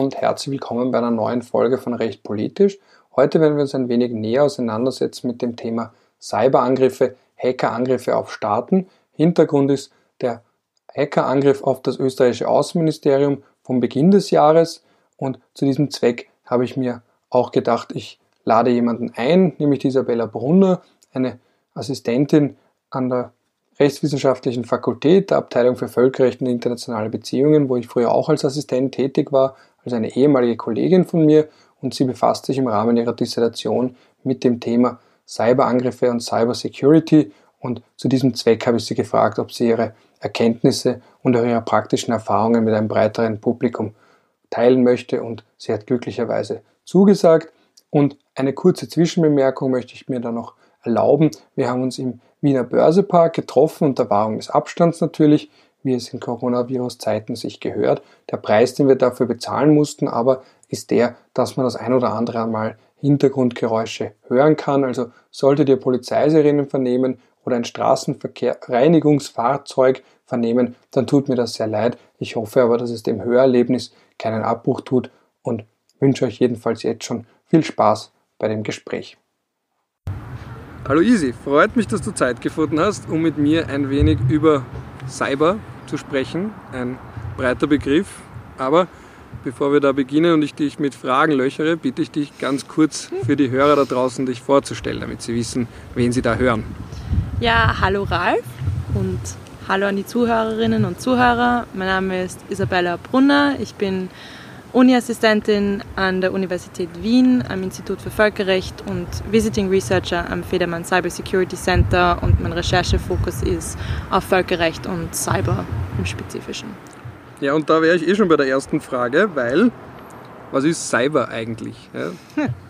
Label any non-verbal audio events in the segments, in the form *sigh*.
und herzlich willkommen bei einer neuen Folge von Recht Politisch. Heute werden wir uns ein wenig näher auseinandersetzen mit dem Thema Cyberangriffe, Hackerangriffe auf Staaten. Hintergrund ist der Hackerangriff auf das österreichische Außenministerium vom Beginn des Jahres und zu diesem Zweck habe ich mir auch gedacht, ich lade jemanden ein, nämlich Isabella Brunner, eine Assistentin an der Rechtswissenschaftlichen Fakultät der Abteilung für Völkerrecht und internationale Beziehungen, wo ich früher auch als Assistent tätig war, als eine ehemalige Kollegin von mir und sie befasst sich im Rahmen ihrer Dissertation mit dem Thema Cyberangriffe und Cybersecurity und zu diesem Zweck habe ich sie gefragt, ob sie ihre Erkenntnisse und auch ihre praktischen Erfahrungen mit einem breiteren Publikum teilen möchte und sie hat glücklicherweise zugesagt. Und eine kurze Zwischenbemerkung möchte ich mir da noch erlauben. Wir haben uns im Wiener Börsepark getroffen unter Wahrung des Abstands natürlich, wie es in Coronavirus-Zeiten sich gehört. Der Preis, den wir dafür bezahlen mussten, aber ist der, dass man das ein oder andere Mal Hintergrundgeräusche hören kann. Also solltet ihr Polizeisirenen vernehmen oder ein Straßenverkehr-Reinigungsfahrzeug vernehmen, dann tut mir das sehr leid. Ich hoffe aber, dass es dem Hörerlebnis keinen Abbruch tut und wünsche euch jedenfalls jetzt schon viel Spaß bei dem Gespräch. Hallo Easy, freut mich, dass du Zeit gefunden hast, um mit mir ein wenig über Cyber zu sprechen. Ein breiter Begriff, aber bevor wir da beginnen und ich dich mit Fragen löchere, bitte ich dich ganz kurz für die Hörer da draußen dich vorzustellen, damit sie wissen, wen sie da hören. Ja, hallo Ralf und hallo an die Zuhörerinnen und Zuhörer. Mein Name ist Isabella Brunner. Ich bin Uni-Assistentin an der Universität Wien am Institut für Völkerrecht und Visiting Researcher am Federmann Cyber Security Center und mein Recherchefokus ist auf Völkerrecht und Cyber im Spezifischen. Ja, und da wäre ich eh schon bei der ersten Frage, weil was ist Cyber eigentlich? Ja? *laughs*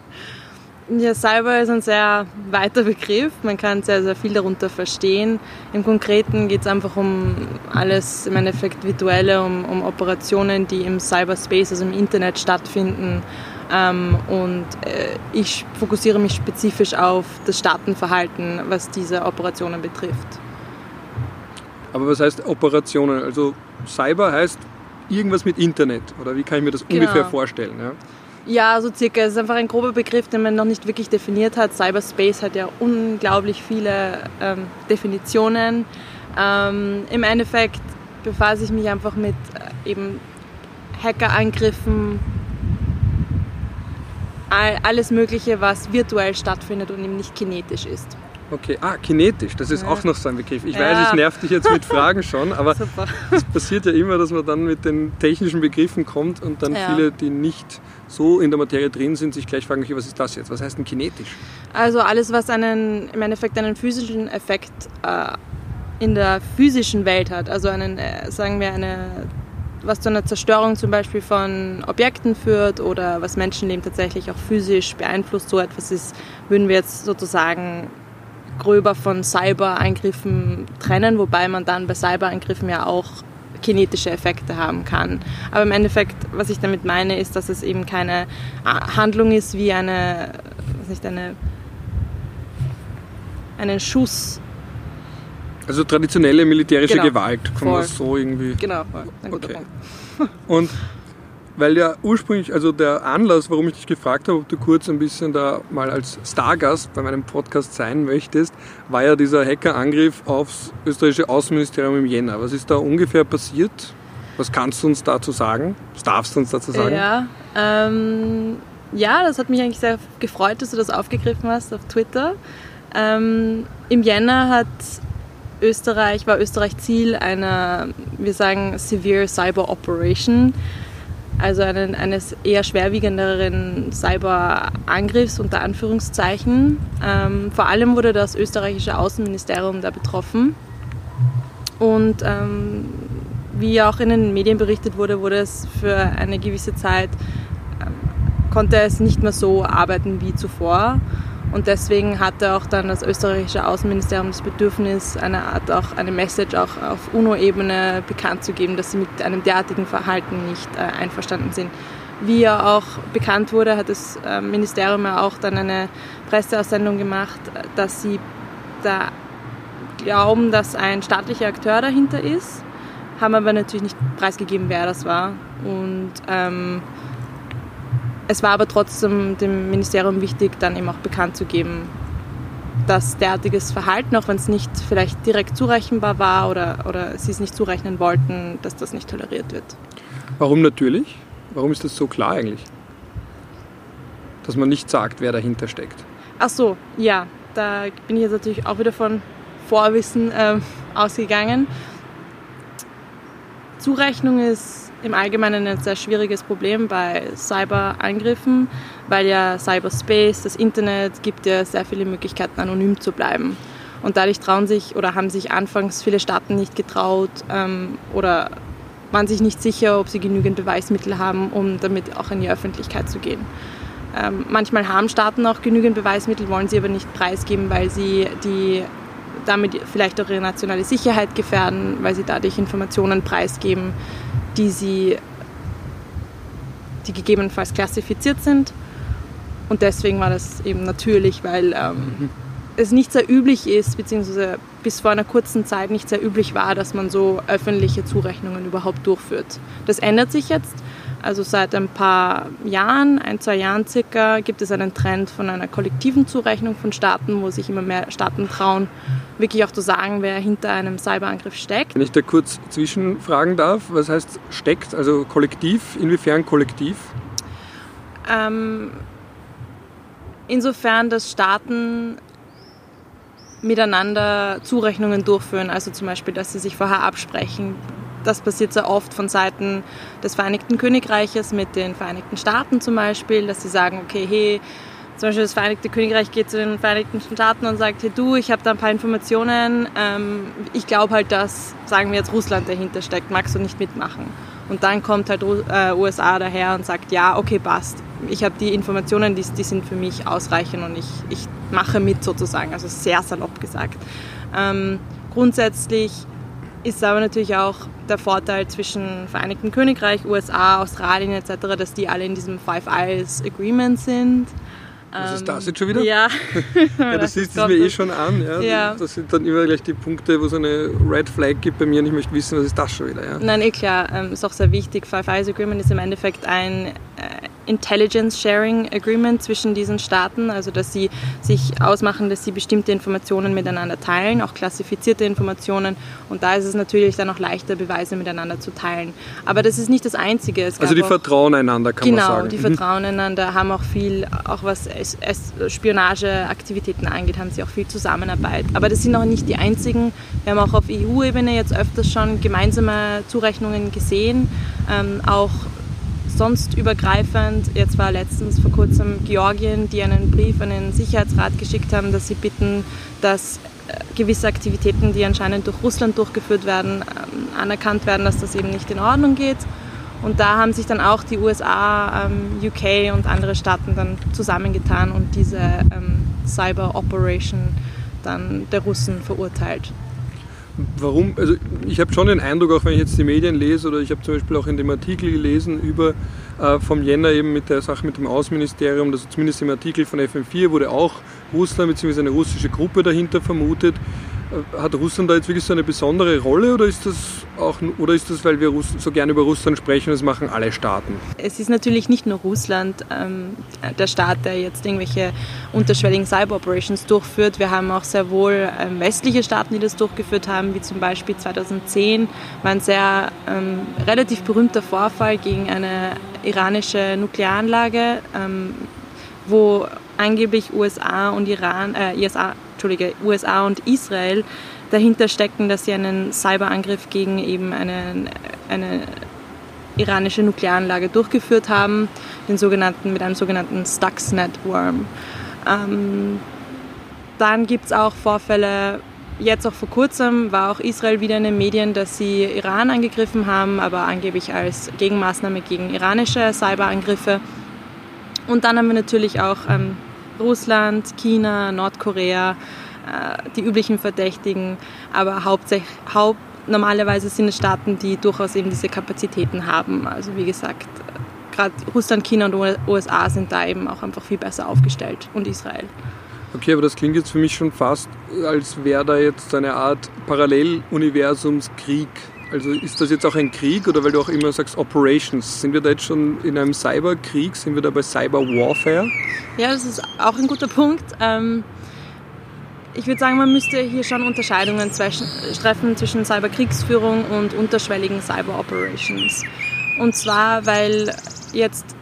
Ja, Cyber ist ein sehr weiter Begriff. Man kann sehr, sehr viel darunter verstehen. Im Konkreten geht es einfach um alles im Endeffekt Virtuelle, um, um Operationen, die im Cyberspace, also im Internet stattfinden. Ähm, und äh, ich fokussiere mich spezifisch auf das Staatenverhalten, was diese Operationen betrifft. Aber was heißt Operationen? Also Cyber heißt irgendwas mit Internet oder wie kann ich mir das genau. ungefähr vorstellen? Ja? Ja, so circa. Es ist einfach ein grober Begriff, den man noch nicht wirklich definiert hat. Cyberspace hat ja unglaublich viele ähm, Definitionen. Ähm, Im Endeffekt befasse ich mich einfach mit äh, eben Hackerangriffen, all, alles Mögliche, was virtuell stattfindet und eben nicht kinetisch ist. Okay, ah, kinetisch, das ist ja. auch noch so ein Begriff. Ich ja. weiß, ich nerv dich jetzt mit *laughs* Fragen schon, aber es passiert ja immer, dass man dann mit den technischen Begriffen kommt und dann ja. viele, die nicht so in der Materie drin sind, sich gleich fragen, okay, was ist das jetzt? Was heißt denn kinetisch? Also alles, was einen, im Endeffekt einen physischen Effekt äh, in der physischen Welt hat, also einen, äh, sagen wir, eine was zu einer Zerstörung zum Beispiel von Objekten führt oder was Menschenleben tatsächlich auch physisch beeinflusst, so etwas ist, würden wir jetzt sozusagen gröber von Cyber-Eingriffen trennen, wobei man dann bei Cyber-Eingriffen ja auch kinetische Effekte haben kann. Aber im Endeffekt, was ich damit meine, ist, dass es eben keine Handlung ist wie eine, was nicht, eine, einen Schuss. Also traditionelle militärische genau. Gewalt, kann man so irgendwie. Genau, ein guter okay. Punkt. Und weil ja ursprünglich, also der Anlass, warum ich dich gefragt habe, ob du kurz ein bisschen da mal als Stargast bei meinem Podcast sein möchtest, war ja dieser Hackerangriff aufs österreichische Außenministerium im Jänner. Was ist da ungefähr passiert? Was kannst du uns dazu sagen? Was darfst du uns dazu sagen? Ja, ähm, ja, das hat mich eigentlich sehr gefreut, dass du das aufgegriffen hast auf Twitter. Ähm, Im Jänner hat Österreich, war Österreich Ziel einer, wir sagen, Severe Cyber Operation also einen, eines eher schwerwiegenderen Cyberangriffs unter Anführungszeichen. Ähm, vor allem wurde das österreichische Außenministerium da betroffen. Und ähm, wie auch in den Medien berichtet wurde, wurde es für eine gewisse Zeit, ähm, konnte es nicht mehr so arbeiten wie zuvor. Und deswegen hatte auch dann das österreichische Außenministerium das Bedürfnis, eine Art auch eine Message auch auf UNO-Ebene bekannt zu geben, dass sie mit einem derartigen Verhalten nicht äh, einverstanden sind. Wie ja auch bekannt wurde, hat das äh, Ministerium ja auch dann eine Presseaussendung gemacht, dass sie da glauben, dass ein staatlicher Akteur dahinter ist, haben aber natürlich nicht preisgegeben, wer das war. Und ähm, es war aber trotzdem dem Ministerium wichtig, dann eben auch bekannt zu geben, dass derartiges Verhalten, auch wenn es nicht vielleicht direkt zurechenbar war oder, oder sie es nicht zurechnen wollten, dass das nicht toleriert wird. Warum natürlich? Warum ist das so klar eigentlich? Dass man nicht sagt, wer dahinter steckt. Ach so, ja, da bin ich jetzt natürlich auch wieder von Vorwissen äh, ausgegangen. Zurechnung ist im Allgemeinen ein sehr schwieriges Problem bei Cyberangriffen, weil ja Cyberspace, das Internet, gibt ja sehr viele Möglichkeiten, anonym zu bleiben. Und dadurch trauen sich oder haben sich anfangs viele Staaten nicht getraut ähm, oder waren sich nicht sicher, ob sie genügend Beweismittel haben, um damit auch in die Öffentlichkeit zu gehen. Ähm, manchmal haben Staaten auch genügend Beweismittel, wollen sie aber nicht preisgeben, weil sie die damit vielleicht auch ihre nationale Sicherheit gefährden, weil sie dadurch Informationen preisgeben, die sie die gegebenenfalls klassifiziert sind. Und deswegen war das eben natürlich, weil ähm, mhm. es nicht sehr üblich ist, beziehungsweise bis vor einer kurzen Zeit nicht sehr üblich war, dass man so öffentliche Zurechnungen überhaupt durchführt. Das ändert sich jetzt. Also seit ein paar Jahren, ein, zwei Jahren circa, gibt es einen Trend von einer kollektiven Zurechnung von Staaten, wo sich immer mehr Staaten trauen, wirklich auch zu sagen, wer hinter einem Cyberangriff steckt. Wenn ich da kurz zwischenfragen darf, was heißt steckt, also kollektiv, inwiefern kollektiv? Ähm, insofern, dass Staaten miteinander Zurechnungen durchführen, also zum Beispiel, dass sie sich vorher absprechen, das passiert sehr oft von Seiten des Vereinigten Königreiches mit den Vereinigten Staaten zum Beispiel, dass sie sagen, okay, hey, zum Beispiel das Vereinigte Königreich geht zu den Vereinigten Staaten und sagt, hey du, ich habe da ein paar Informationen, ähm, ich glaube halt, dass, sagen wir jetzt, Russland dahinter steckt, magst du nicht mitmachen? Und dann kommt halt äh, USA daher und sagt, ja, okay, passt. Ich habe die Informationen, die, die, sind für mich ausreichend und ich, ich mache mit sozusagen, also sehr salopp gesagt. Ähm, grundsätzlich ist aber natürlich auch der Vorteil zwischen Vereinigten Königreich, USA, Australien etc., dass die alle in diesem Five Eyes Agreement sind. Was ist das jetzt schon wieder? Ja, *laughs* ja das *laughs* ist es mir eh schon an. Ja. ja. Das sind dann immer gleich die Punkte, wo es eine Red Flag gibt bei mir und ich möchte wissen, was ist das schon wieder. Ja. Nein, eh klar, ähm, ist auch sehr wichtig. Five Eyes Agreement ist im Endeffekt ein äh, Intelligence Sharing Agreement zwischen diesen Staaten, also dass sie sich ausmachen, dass sie bestimmte Informationen miteinander teilen, auch klassifizierte Informationen. Und da ist es natürlich dann auch leichter, Beweise miteinander zu teilen. Aber das ist nicht das Einzige. also die vertrauen einander, kann genau, man sagen. Genau, die mhm. vertrauen einander, haben auch viel, auch was Spionageaktivitäten angeht, haben sie auch viel Zusammenarbeit. Aber das sind auch nicht die einzigen. Wir haben auch auf EU-Ebene jetzt öfters schon gemeinsame Zurechnungen gesehen, ähm, auch sonst übergreifend. Jetzt war letztens vor kurzem Georgien, die einen Brief an den Sicherheitsrat geschickt haben, dass sie bitten, dass äh, gewisse Aktivitäten, die anscheinend durch Russland durchgeführt werden, ähm, anerkannt werden, dass das eben nicht in Ordnung geht. Und da haben sich dann auch die USA, UK ähm, und andere Staaten dann zusammengetan und diese ähm, Cyber Operation dann der Russen verurteilt warum, also ich habe schon den Eindruck, auch wenn ich jetzt die Medien lese oder ich habe zum Beispiel auch in dem Artikel gelesen über äh, vom Jänner eben mit der Sache mit dem Außenministerium, dass zumindest im Artikel von FM4 wurde auch Russland bzw. eine russische Gruppe dahinter vermutet. Äh, hat Russland da jetzt wirklich so eine besondere Rolle oder ist das auch oder ist das, weil wir so gerne über Russland sprechen, das machen alle Staaten? Es ist natürlich nicht nur Russland ähm, der Staat, der jetzt irgendwelche unterschwelligen Cyber-Operations durchführt. Wir haben auch sehr wohl ähm, westliche Staaten, die das durchgeführt haben, wie zum Beispiel 2010 war ein sehr ähm, relativ berühmter Vorfall gegen eine iranische Nuklearanlage, ähm, wo angeblich USA und Iran, äh, USA, Entschuldige, USA und Israel dahinter stecken, dass sie einen Cyberangriff gegen eben eine, eine iranische Nuklearanlage durchgeführt haben, den sogenannten, mit einem sogenannten Stuxnet Worm. Ähm, dann gibt es auch Vorfälle, jetzt auch vor kurzem war auch Israel wieder in den Medien, dass sie Iran angegriffen haben, aber angeblich als Gegenmaßnahme gegen iranische Cyberangriffe. Und dann haben wir natürlich auch ähm, Russland, China, Nordkorea, äh, die üblichen Verdächtigen, aber hauptsächlich, haupt, normalerweise sind es Staaten, die durchaus eben diese Kapazitäten haben. Also wie gesagt, gerade Russland, China und USA sind da eben auch einfach viel besser aufgestellt und Israel. Okay, aber das klingt jetzt für mich schon fast, als wäre da jetzt eine Art Paralleluniversumskrieg Also ist das jetzt auch ein Krieg oder weil du auch immer sagst Operations? Sind wir da jetzt schon in einem Cyberkrieg? Sind wir da bei Cyber Warfare? Ja, das ist auch ein guter Punkt. Ähm, ich würde sagen, man müsste hier schon Unterscheidungen treffen zwischen Cyberkriegsführung und unterschwelligen Cyber Operations. Und zwar, weil jetzt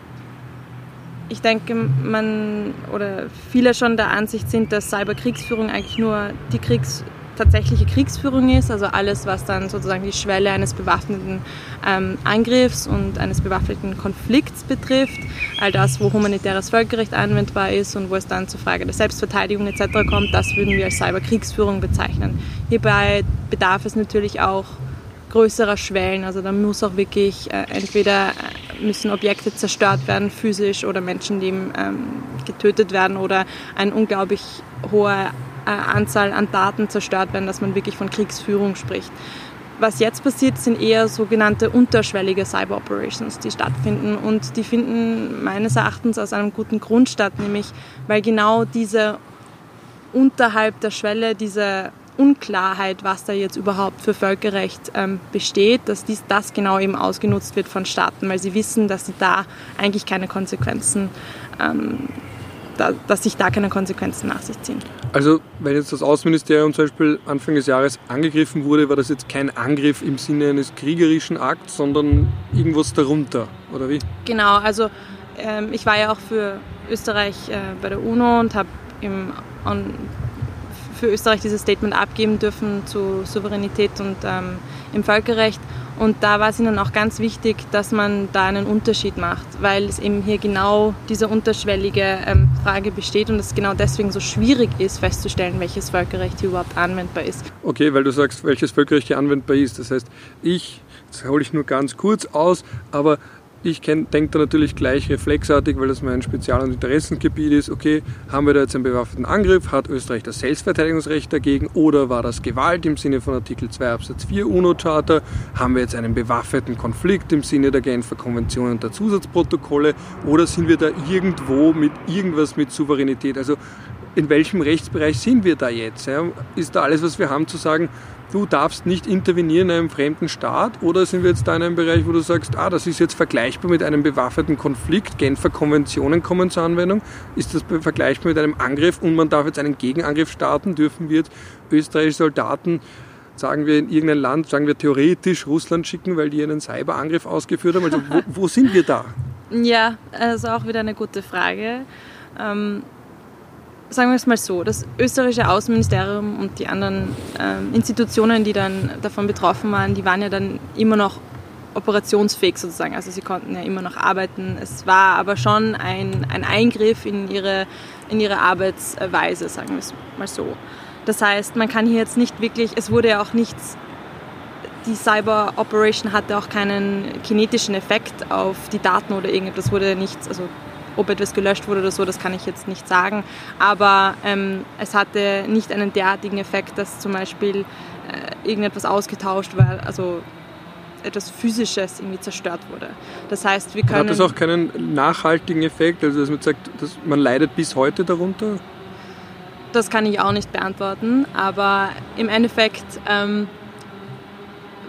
ich denke, man oder viele schon der Ansicht sind, dass Cyberkriegsführung eigentlich nur die Kriegs tatsächliche Kriegsführung ist, also alles, was dann sozusagen die Schwelle eines bewaffneten ähm, Angriffs und eines bewaffneten Konflikts betrifft, all das, wo humanitäres Völkerrecht anwendbar ist und wo es dann zur Frage der Selbstverteidigung etc. kommt, das würden wir als Cyberkriegsführung bezeichnen. Hierbei bedarf es natürlich auch größerer Schwellen, also da muss auch wirklich äh, entweder äh, müssen Objekte zerstört werden, physisch, oder Menschen, die ähm, getötet werden oder ein unglaublich hoher Anzahl an Daten zerstört werden, dass man wirklich von Kriegsführung spricht. Was jetzt passiert, sind eher sogenannte unterschwellige Cyber Operations, die stattfinden. Und die finden meines Erachtens aus einem guten Grund statt, nämlich weil genau diese unterhalb der Schwelle, diese Unklarheit, was da jetzt überhaupt für Völkerrecht ähm, besteht, dass dies, das genau eben ausgenutzt wird von Staaten, weil sie wissen, dass sie da eigentlich keine Konsequenzen ähm, da, dass sich da keine Konsequenzen nach sich ziehen. Also wenn jetzt das Außenministerium zum Beispiel Anfang des Jahres angegriffen wurde, war das jetzt kein Angriff im Sinne eines kriegerischen Akts, sondern irgendwas darunter, oder wie? Genau, also ähm, ich war ja auch für Österreich äh, bei der UNO und habe für Österreich dieses Statement abgeben dürfen zu Souveränität und ähm, im Völkerrecht. Und da war es ihnen auch ganz wichtig, dass man da einen Unterschied macht, weil es eben hier genau diese unterschwellige ähm, Frage besteht und es genau deswegen so schwierig ist, festzustellen, welches Völkerrecht hier überhaupt anwendbar ist. Okay, weil du sagst, welches Völkerrecht hier anwendbar ist. Das heißt, ich, das hole ich nur ganz kurz aus, aber ich denke da natürlich gleich reflexartig, weil das mein Spezial- und Interessengebiet ist. Okay, haben wir da jetzt einen bewaffneten Angriff? Hat Österreich das Selbstverteidigungsrecht dagegen? Oder war das Gewalt im Sinne von Artikel 2 Absatz 4 UNO-Charta? Haben wir jetzt einen bewaffneten Konflikt im Sinne der Genfer Konvention und der Zusatzprotokolle? Oder sind wir da irgendwo mit irgendwas mit Souveränität? Also in welchem Rechtsbereich sind wir da jetzt? Ist da alles, was wir haben, zu sagen, du darfst nicht intervenieren in einem fremden Staat oder sind wir jetzt da in einem Bereich, wo du sagst, ah, das ist jetzt vergleichbar mit einem bewaffneten Konflikt, Genfer Konventionen kommen zur Anwendung, ist das vergleichbar mit einem Angriff und man darf jetzt einen Gegenangriff starten, dürfen wir jetzt österreichische Soldaten sagen wir in irgendein Land, sagen wir theoretisch Russland schicken, weil die einen Cyberangriff ausgeführt haben. Also wo, wo sind wir da? *laughs* Ja, also auch wieder eine gute Frage. Ähm, sagen wir es mal so, das österreichische Außenministerium und die anderen ähm, Institutionen, die dann davon betroffen waren, die waren ja dann immer noch operationsfähig sozusagen. Also sie konnten ja immer noch arbeiten. Es war aber schon ein, ein Eingriff in ihre, in ihre Arbeitsweise, sagen wir es mal so. Das heißt, man kann hier jetzt nicht wirklich, es wurde ja auch nichts, die Cyber Operation hatte auch keinen kinetischen Effekt auf die Daten oder irgendetwas, wurde nichts, also ob etwas gelöscht wurde oder so, das kann ich jetzt nicht sagen. Aber ähm, es hatte nicht einen derartigen Effekt, dass zum Beispiel äh, irgendetwas ausgetauscht war, also etwas Physisches irgendwie zerstört wurde. Das heißt, wir können. Hat das auch keinen nachhaltigen Effekt? Also, dass man sagt, dass man leidet bis heute darunter? Das kann ich auch nicht beantworten, aber im Endeffekt ähm,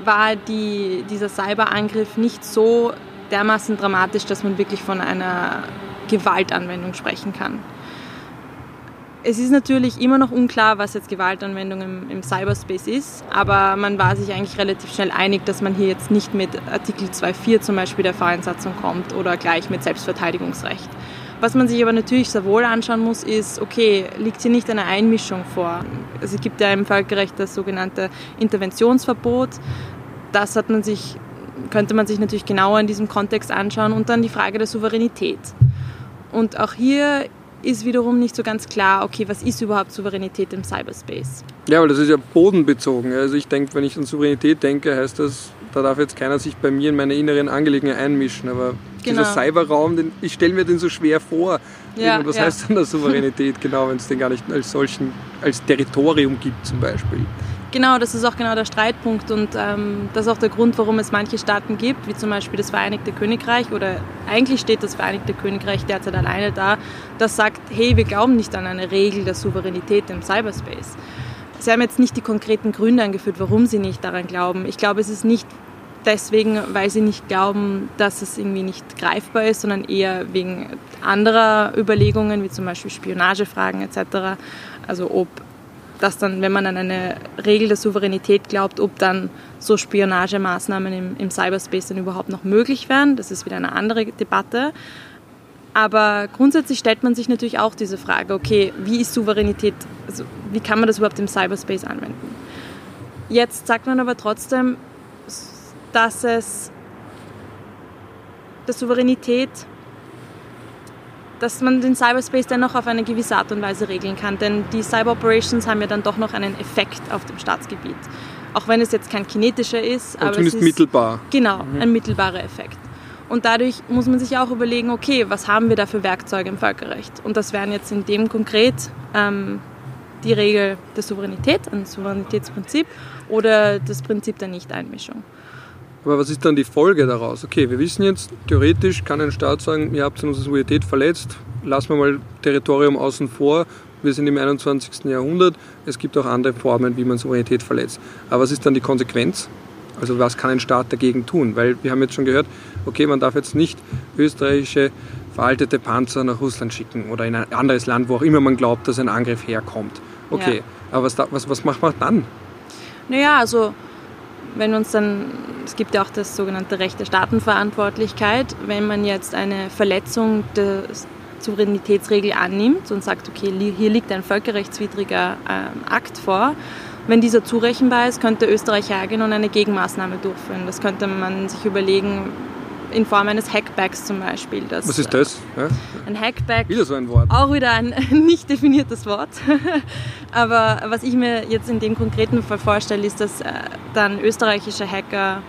war die, dieser Cyberangriff nicht so dermaßen dramatisch, dass man wirklich von einer Gewaltanwendung sprechen kann. Es ist natürlich immer noch unklar, was jetzt Gewaltanwendung im, im, Cyberspace ist, aber man war sich eigentlich relativ schnell einig, dass man hier jetzt nicht mit Artikel 2.4 zum Beispiel der Vereinsatzung kommt oder gleich mit Selbstverteidigungsrecht. Was man sich aber natürlich sehr wohl anschauen muss, ist, okay, liegt hier nicht eine Einmischung vor? Also es gibt ja im Völkerrecht das sogenannte Interventionsverbot. Das hat man sich, könnte man sich natürlich genauer in diesem Kontext anschauen und dann die Frage der Souveränität. Und auch hier ist wiederum nicht so ganz klar, okay, was ist überhaupt Souveränität im Cyberspace? Ja, weil das ist ja bodenbezogen. Also ich denke, wenn ich an Souveränität denke, heißt das, da darf jetzt keiner sich bei mir in meine inneren Angelegenheiten einmischen. Aber genau. dieser Cyberraum, den, ich stelle mir den so schwer vor. Ja, was ja. heißt denn da Souveränität *laughs* genau, wenn es den gar nicht als solchen, als Territorium gibt zum Beispiel? Genau, das ist auch genau der Streitpunkt und ähm, das ist auch der Grund, warum es manche Staaten gibt, wie zum Beispiel das Vereinigte Königreich oder eigentlich steht das Vereinigte Königreich derzeit alleine da, das sagt, hey, wir glauben nicht an eine Regel der Souveränität im Cyberspace. Sie haben jetzt nicht die konkreten Gründe angeführt, warum Sie nicht daran glauben. Ich glaube, es ist nicht deswegen, weil Sie nicht glauben, dass es irgendwie nicht greifbar ist, sondern eher wegen anderer Überlegungen, wie zum Beispiel Spionagefragen etc. Also ob das dann, wenn man an eine Regel der Souveränität glaubt, ob dann so Spionagemaßnahmen im, im Cyberspace dann überhaupt noch möglich wären. Das ist wieder eine andere Debatte. Aber grundsätzlich stellt man sich natürlich auch diese Frage, okay, wie ist Souveränität, also wie kann man das überhaupt im Cyberspace anwenden? Jetzt sagt man aber trotzdem, dass es der Souveränität, dass man den Cyberspace dennoch auf eine gewisse Art und Weise regeln kann, denn die Cyber Operations haben ja dann doch noch einen Effekt auf dem Staatsgebiet. Auch wenn es jetzt kein kinetischer ist, aber zumindest es ist mittelbar. Genau, mhm. ein mittelbarer Effekt. Und dadurch muss man sich auch überlegen, okay, was haben wir da für Werkzeuge im Völkerrecht? Und das wären jetzt in dem konkret ähm, die Regel der Souveränität, ein Souveränitätsprinzip oder das Prinzip der Nichteinmischung. Aber was ist dann die Folge daraus? Okay, wir wissen jetzt, theoretisch kann ein Staat sagen, ihr habt unsere Souveränität verletzt, lassen wir mal Territorium außen vor, wir sind im 21. Jahrhundert, es gibt auch andere Formen, wie man Souveränität verletzt. Aber was ist dann die Konsequenz? Also was kann ein Staat dagegen tun? Weil wir haben jetzt schon gehört, okay, man darf jetzt nicht österreichische veraltete Panzer nach Russland schicken oder in ein anderes Land, wo auch immer man glaubt, dass ein Angriff herkommt. Okay, ja. aber was, was, was macht man dann? Naja, also wenn uns dann, es gibt ja auch das sogenannte Recht der Staatenverantwortlichkeit, wenn man jetzt eine Verletzung der Souveränitätsregel annimmt und sagt, okay, hier liegt ein völkerrechtswidriger äh, Akt vor, wenn dieser zurechenbar ist, könnte Österreich hergehen und eine Gegenmaßnahme durchführen. Das könnte man sich überlegen, in Form eines Hackbacks zum Beispiel. Das, Was ist das? Ja? Ein Hackback. Wieder so ein Wort. Auch wieder ein *laughs* nicht definiertes Wort. *laughs* Aber was ich mir jetzt in dem konkreten Fall vorstelle, ist, dass äh, dann österreichische Hacker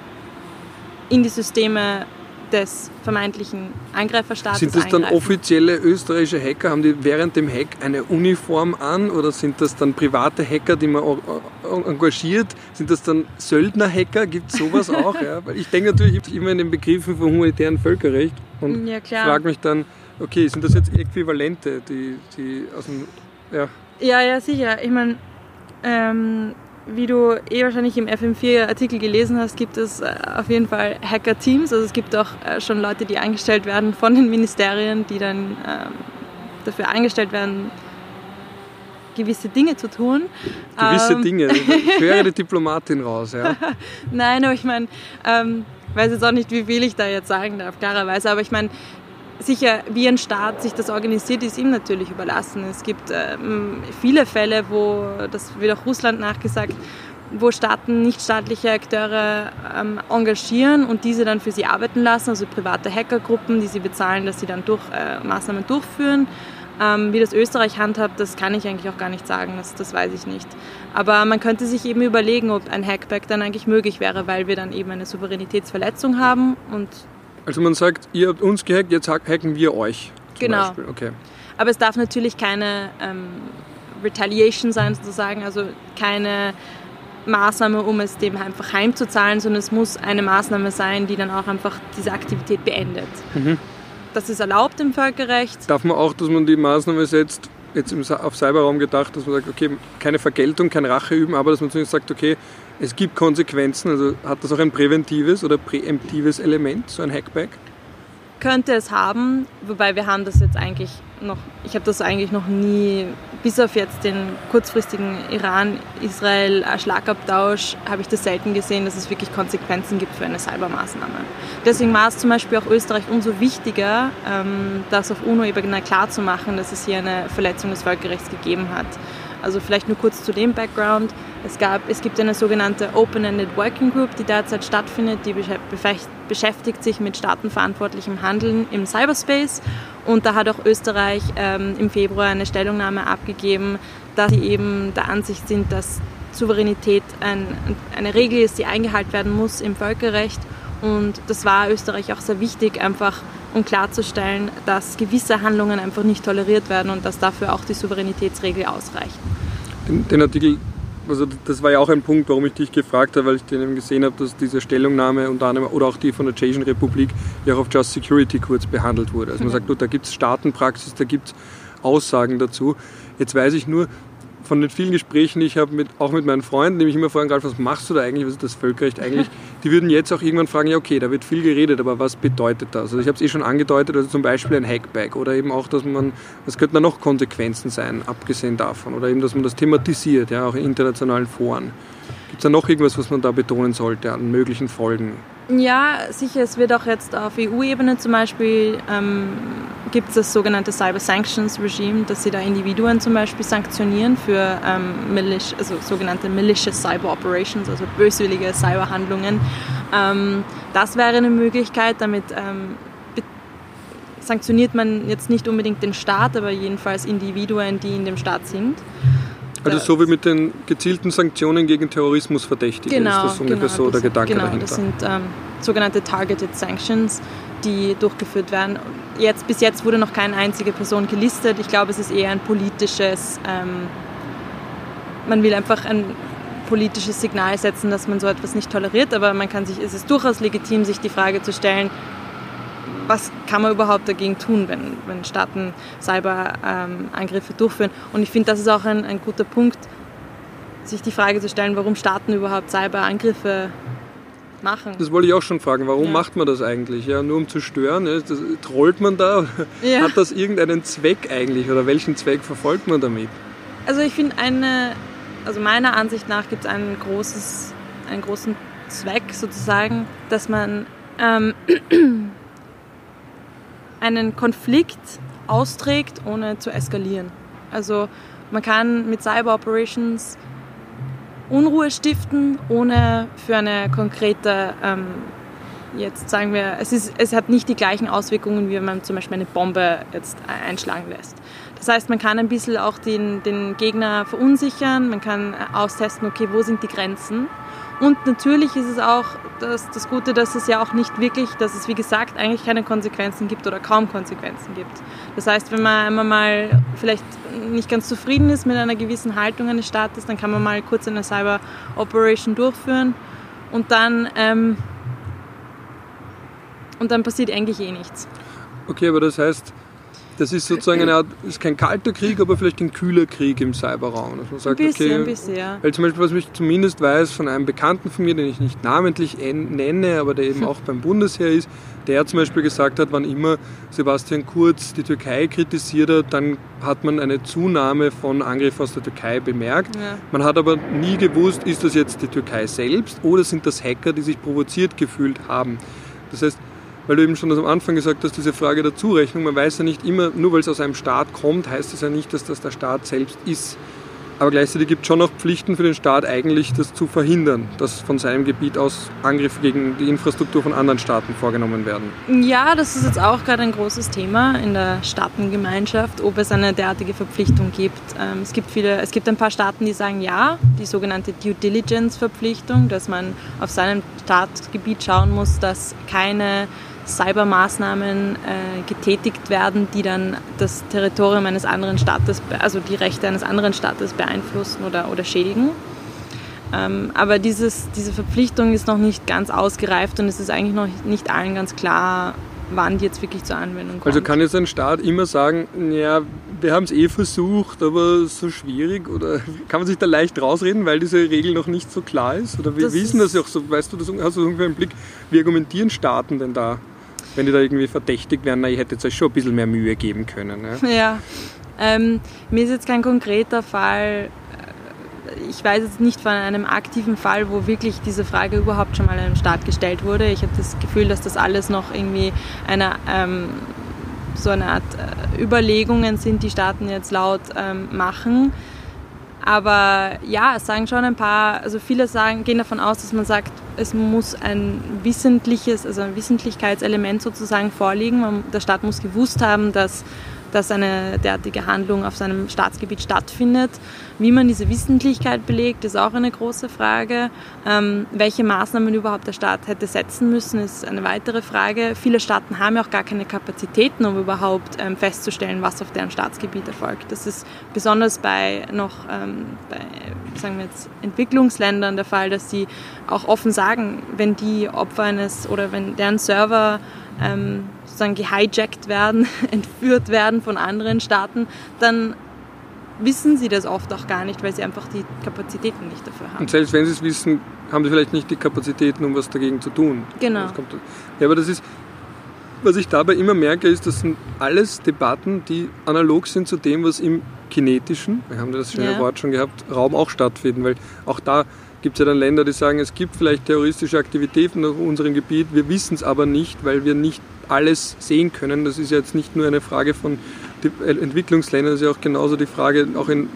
in die Systeme des vermeintlichen Angreiferstaates Sind das dann offizielle österreichische Hacker? Haben die während dem Hack eine Uniform an oder sind das dann private Hacker, die man engagiert? Sind das dann Söldner-Hacker? Gibt es sowas *laughs* auch? ja? Weil ich denke natürlich immer in den Begriffen von humanitären Völkerrecht und ja, frage mich dann, okay, sind das jetzt Äquivalente, die, die aus dem... Ja, ja, ja sicher. Ich meine... Ähm wie du eh wahrscheinlich im FM4-Artikel gelesen hast, gibt es äh, auf jeden Fall Hacker-Teams. Also es gibt auch äh, schon Leute, die eingestellt werden von den Ministerien, die dann ähm, dafür eingestellt werden, gewisse Dinge zu tun. Gewisse ähm, Dinge. *laughs* Ich höre die Diplomatin raus, ja. *laughs* Nein, aber ich meine, ähm, weiß jetzt auch nicht, wie viel ich da jetzt sagen darf, klarerweise. Aber ich meine, sicher, wie ein Staat sich das organisiert, ist ihm natürlich überlassen. Es gibt ähm, viele Fälle, wo, das wird auch Russland nachgesagt, wo Staaten nichtstaatliche Akteure ähm, engagieren und diese dann für sie arbeiten lassen, also private Hackergruppen, die sie bezahlen, dass sie dann durch, äh, Maßnahmen durchführen. Ähm, wie das Österreich handhabt, das kann ich eigentlich auch gar nicht sagen, das, das weiß ich nicht. Aber man könnte sich eben überlegen, ob ein Hackback dann eigentlich möglich wäre, weil wir dann eben eine Souveränitätsverletzung haben und also man sagt, ihr habt uns gehackt, jetzt hacken wir euch. Genau. Beispiel. Okay. Aber es darf natürlich keine ähm, Retaliation sein, sozusagen, also keine Maßnahme, um es dem einfach heimzuzahlen, sondern es muss eine Maßnahme sein, die dann auch einfach diese Aktivität beendet. Mhm. Das ist erlaubt im Völkerrecht. Darf man auch, dass man die Maßnahme setzt, jetzt auf Cyberraum gedacht, dass man sagt, okay, keine Vergeltung, kein Rache üben, aber dass man zumindest sagt, okay, es gibt Konsequenzen, also hat das auch ein präventives oder präemptives Element, so ein Hackback? Könnte es haben, wobei wir haben das jetzt eigentlich noch, ich habe das eigentlich noch nie, bis auf jetzt den kurzfristigen Iran-Israel-Schlagabtausch, habe ich das selten gesehen, dass es wirklich Konsequenzen gibt für eine Cybermaßnahme. Deswegen war es zum Beispiel auch Österreich umso wichtiger, ähm, das auf UNO-Ebene klarzumachen, dass es hier eine Verletzung des Völkerrechts gegeben hat. Also vielleicht nur kurz zu dem Background. Es, gab, es gibt eine sogenannte Open-Ended Working Group, die derzeit stattfindet, die beschäftigt sich mit staatenverantwortlichem Handeln im Cyberspace. Und da hat auch Österreich ähm, im Februar eine Stellungnahme abgegeben, dass sie eben der Ansicht sind, dass Souveränität ein, eine Regel ist, die eingehalten werden muss im Völkerrecht. Und das war Österreich auch sehr wichtig, einfach um klarzustellen, dass gewisse Handlungen einfach nicht toleriert werden und dass dafür auch die Souveränitätsregel ausreicht. Den, den Artikel also das war ja auch ein Punkt, warum ich dich gefragt habe, weil ich den gesehen habe, dass diese Stellungnahme unter anderem oder auch die von der Tschechischen Republik ja auch auf Just Security kurz behandelt wurde. Also man sagt, da gibt es Staatenpraxis, da gibt es Aussagen dazu. Jetzt weiß ich nur, von den vielen Gesprächen, die ich habe, mit, auch mit meinen Freunden, die mich immer fragen, Ralf, was machst du da eigentlich, was ist das Völkerrecht eigentlich, die würden jetzt auch irgendwann fragen, ja okay, da wird viel geredet, aber was bedeutet das? Also ich habe es eh schon angedeutet, also zum Beispiel ein Hackback oder eben auch, dass man, was könnten da noch Konsequenzen sein, abgesehen davon, oder eben, dass man das thematisiert, ja, auch in internationalen Foren. Gibt es da noch irgendwas, was man da betonen sollte an möglichen Folgen? Ja, sicher. Es wird auch jetzt auf EU-Ebene zum Beispiel ähm, gibt es das sogenannte Cyber Sanctions Regime, dass sie da Individuen zum Beispiel sanktionieren für ähm, Milish, also sogenannte malicious Cyber Operations, also böswillige Cyberhandlungen. Ähm, das wäre eine Möglichkeit, damit ähm, sanktioniert man jetzt nicht unbedingt den Staat, aber jedenfalls Individuen, die in dem Staat sind. Also so wie mit den gezielten Sanktionen gegen Terrorismusverdächtige genau, ist das ungefähr genau, so der Gedanke genau, dahinter. Das sind ähm, sogenannte Targeted Sanctions, die durchgeführt werden. Jetzt, bis jetzt wurde noch keine einzige Person gelistet. Ich glaube, es ist eher ein politisches, ähm, man will einfach ein politisches Signal setzen, dass man so etwas nicht toleriert, aber man kann sich, es ist durchaus legitim, sich die Frage zu stellen, was kann man überhaupt dagegen tun, wenn, wenn Staaten Cyberangriffe ähm, durchführen. Und ich finde, das ist auch ein, ein guter Punkt, sich die Frage zu stellen, warum Staaten überhaupt Cyberangriffe machen. Das wollte ich auch schon fragen. Warum ja. macht man das eigentlich? Ja, nur um zu stören? Ja, das, trollt man da? Ja. Hat das irgendeinen Zweck eigentlich? Oder welchen Zweck verfolgt man damit? Also ich finde eine, also meiner Ansicht nach gibt es einen, großes, einen großen Zweck sozusagen, dass man ähm, einen Konflikt austrägt, ohne zu eskalieren. Also man kann mit Cyber Operations Unruhe stiften, ohne für eine konkrete, ähm, jetzt sagen wir, es, ist, es hat nicht die gleichen Auswirkungen, wie wenn man zum Beispiel eine Bombe jetzt einschlagen lässt. Das heißt, man kann ein bisschen auch den, den Gegner verunsichern, man kann austesten, okay, wo sind die Grenzen und natürlich ist es auch das, das Gute, dass es ja auch nicht wirklich, dass es wie gesagt eigentlich keine Konsequenzen gibt oder kaum Konsequenzen gibt. Das heißt, wenn man einmal mal vielleicht nicht ganz zufrieden ist mit einer gewissen Haltung eines Staates, dann kann man mal kurz eine Cyber Operation durchführen und dann, ähm, und dann passiert eigentlich eh nichts. Okay, aber das heißt, das ist sozusagen eine Art, ist kein kalter Krieg, aber vielleicht ein kühler Krieg im Cyberraum. Dass man sagt, ein bisschen, okay, ein bisschen, ja. Weil zum Beispiel, was ich zumindest weiß von einem Bekannten von mir, den ich nicht namentlich nenne, aber der eben *laughs* auch beim Bundesheer ist, der zum Beispiel gesagt hat, wann immer Sebastian Kurz die Türkei kritisiert hat, dann hat man eine Zunahme von Angriffen aus der Türkei bemerkt. Ja. Man hat aber nie gewusst, ist das jetzt die Türkei selbst oder sind das Hacker, die sich provoziert gefühlt haben. Das heißt, weil du eben schon am Anfang gesagt hast, diese Frage der Zurechnung, man weiß ja nicht immer, nur weil es aus einem Staat kommt, heißt es ja nicht, dass das der Staat selbst ist. Aber gleichzeitig gibt es schon auch Pflichten für den Staat eigentlich, das zu verhindern, dass von seinem Gebiet aus Angriffe gegen die Infrastruktur von anderen Staaten vorgenommen werden. Ja, das ist jetzt auch gerade ein großes Thema in der Staatengemeinschaft, ob es eine derartige Verpflichtung gibt. Ähm, es gibt viele, es gibt ein paar Staaten, die sagen ja, die sogenannte Due Diligence Verpflichtung, dass man auf seinem Staatsgebiet schauen muss, dass keine Cybermaßnahmen äh, getätigt werden, die dann das Territorium eines anderen Staates, also die Rechte eines anderen Staates beeinflussen oder, oder schädigen. Ähm, aber dieses, diese Verpflichtung ist noch nicht ganz ausgereift und es ist eigentlich noch nicht allen ganz klar, wann die jetzt wirklich zur Anwendung kommt. Also kann jetzt ein Staat immer sagen, ja, wir haben es eh versucht, aber so schwierig oder *laughs* kann man sich da leicht rausreden, weil diese Regel noch nicht so klar ist? Oder ist denn das auch so? Weißt du, das, hast du ungefähr einen Blick, wie argumentieren Staaten denn da? Wenn die da irgendwie verdächtigt werden, na, ihr hättet euch schon ein bisschen mehr Mühe geben können. Ja, *laughs* ja. Ähm, mir ist jetzt kein konkreter Fall, äh, ich weiß jetzt nicht von einem aktiven Fall, wo wirklich diese Frage überhaupt schon mal einem Staat gestellt wurde. Ich habe das Gefühl, dass das alles noch irgendwie eine, ähm, so eine Art äh, Überlegungen sind, die Staaten jetzt laut ähm, machen. Aber ja, es sagen schon ein paar, also viele sagen, gehen davon aus, dass man sagt, es muss ein wissentliches, also ein Wissentlichkeitselement sozusagen vorliegen. Der Staat muss gewusst haben, dass dass eine derartige Handlung auf seinem Staatsgebiet stattfindet. Wie man diese Wissentlichkeit belegt, ist auch eine große Frage. Ähm, welche Maßnahmen überhaupt der Staat hätte setzen müssen, ist eine weitere Frage. Viele Staaten haben ja auch gar keine Kapazitäten, um überhaupt ähm, festzustellen, was auf deren Staatsgebiet erfolgt. Das ist besonders bei noch ähm, bei, sagen wir jetzt, Entwicklungsländern der Fall, dass sie auch offen sagen, wenn die Opfer eines oder wenn deren Server ähm, sozusagen gehijackt werden, *laughs* entführt werden von anderen Staaten, dann wissen sie das oft auch gar nicht, weil sie einfach die Kapazitäten nicht dafür haben. Und selbst wenn sie es wissen, haben sie vielleicht nicht die Kapazitäten, um was dagegen zu tun. Genau. ja, aber das ist, was ich dabei immer merke, ist, das sind alles Debatten, die analog sind zu dem, was im kinetischen, wir haben das schöne ja. Wort schon gehabt, Raum auch stattfinden, weil auch da gibt es ja dann Länder, die sagen, es gibt vielleicht terroristische Aktivitäten auf unserem Gebiet, wir wissen es aber nicht, weil wir nicht alles sehen können. Das ist jetzt nicht nur eine Frage von Entwicklungsländern, das ist ja auch genauso die Frage, auch in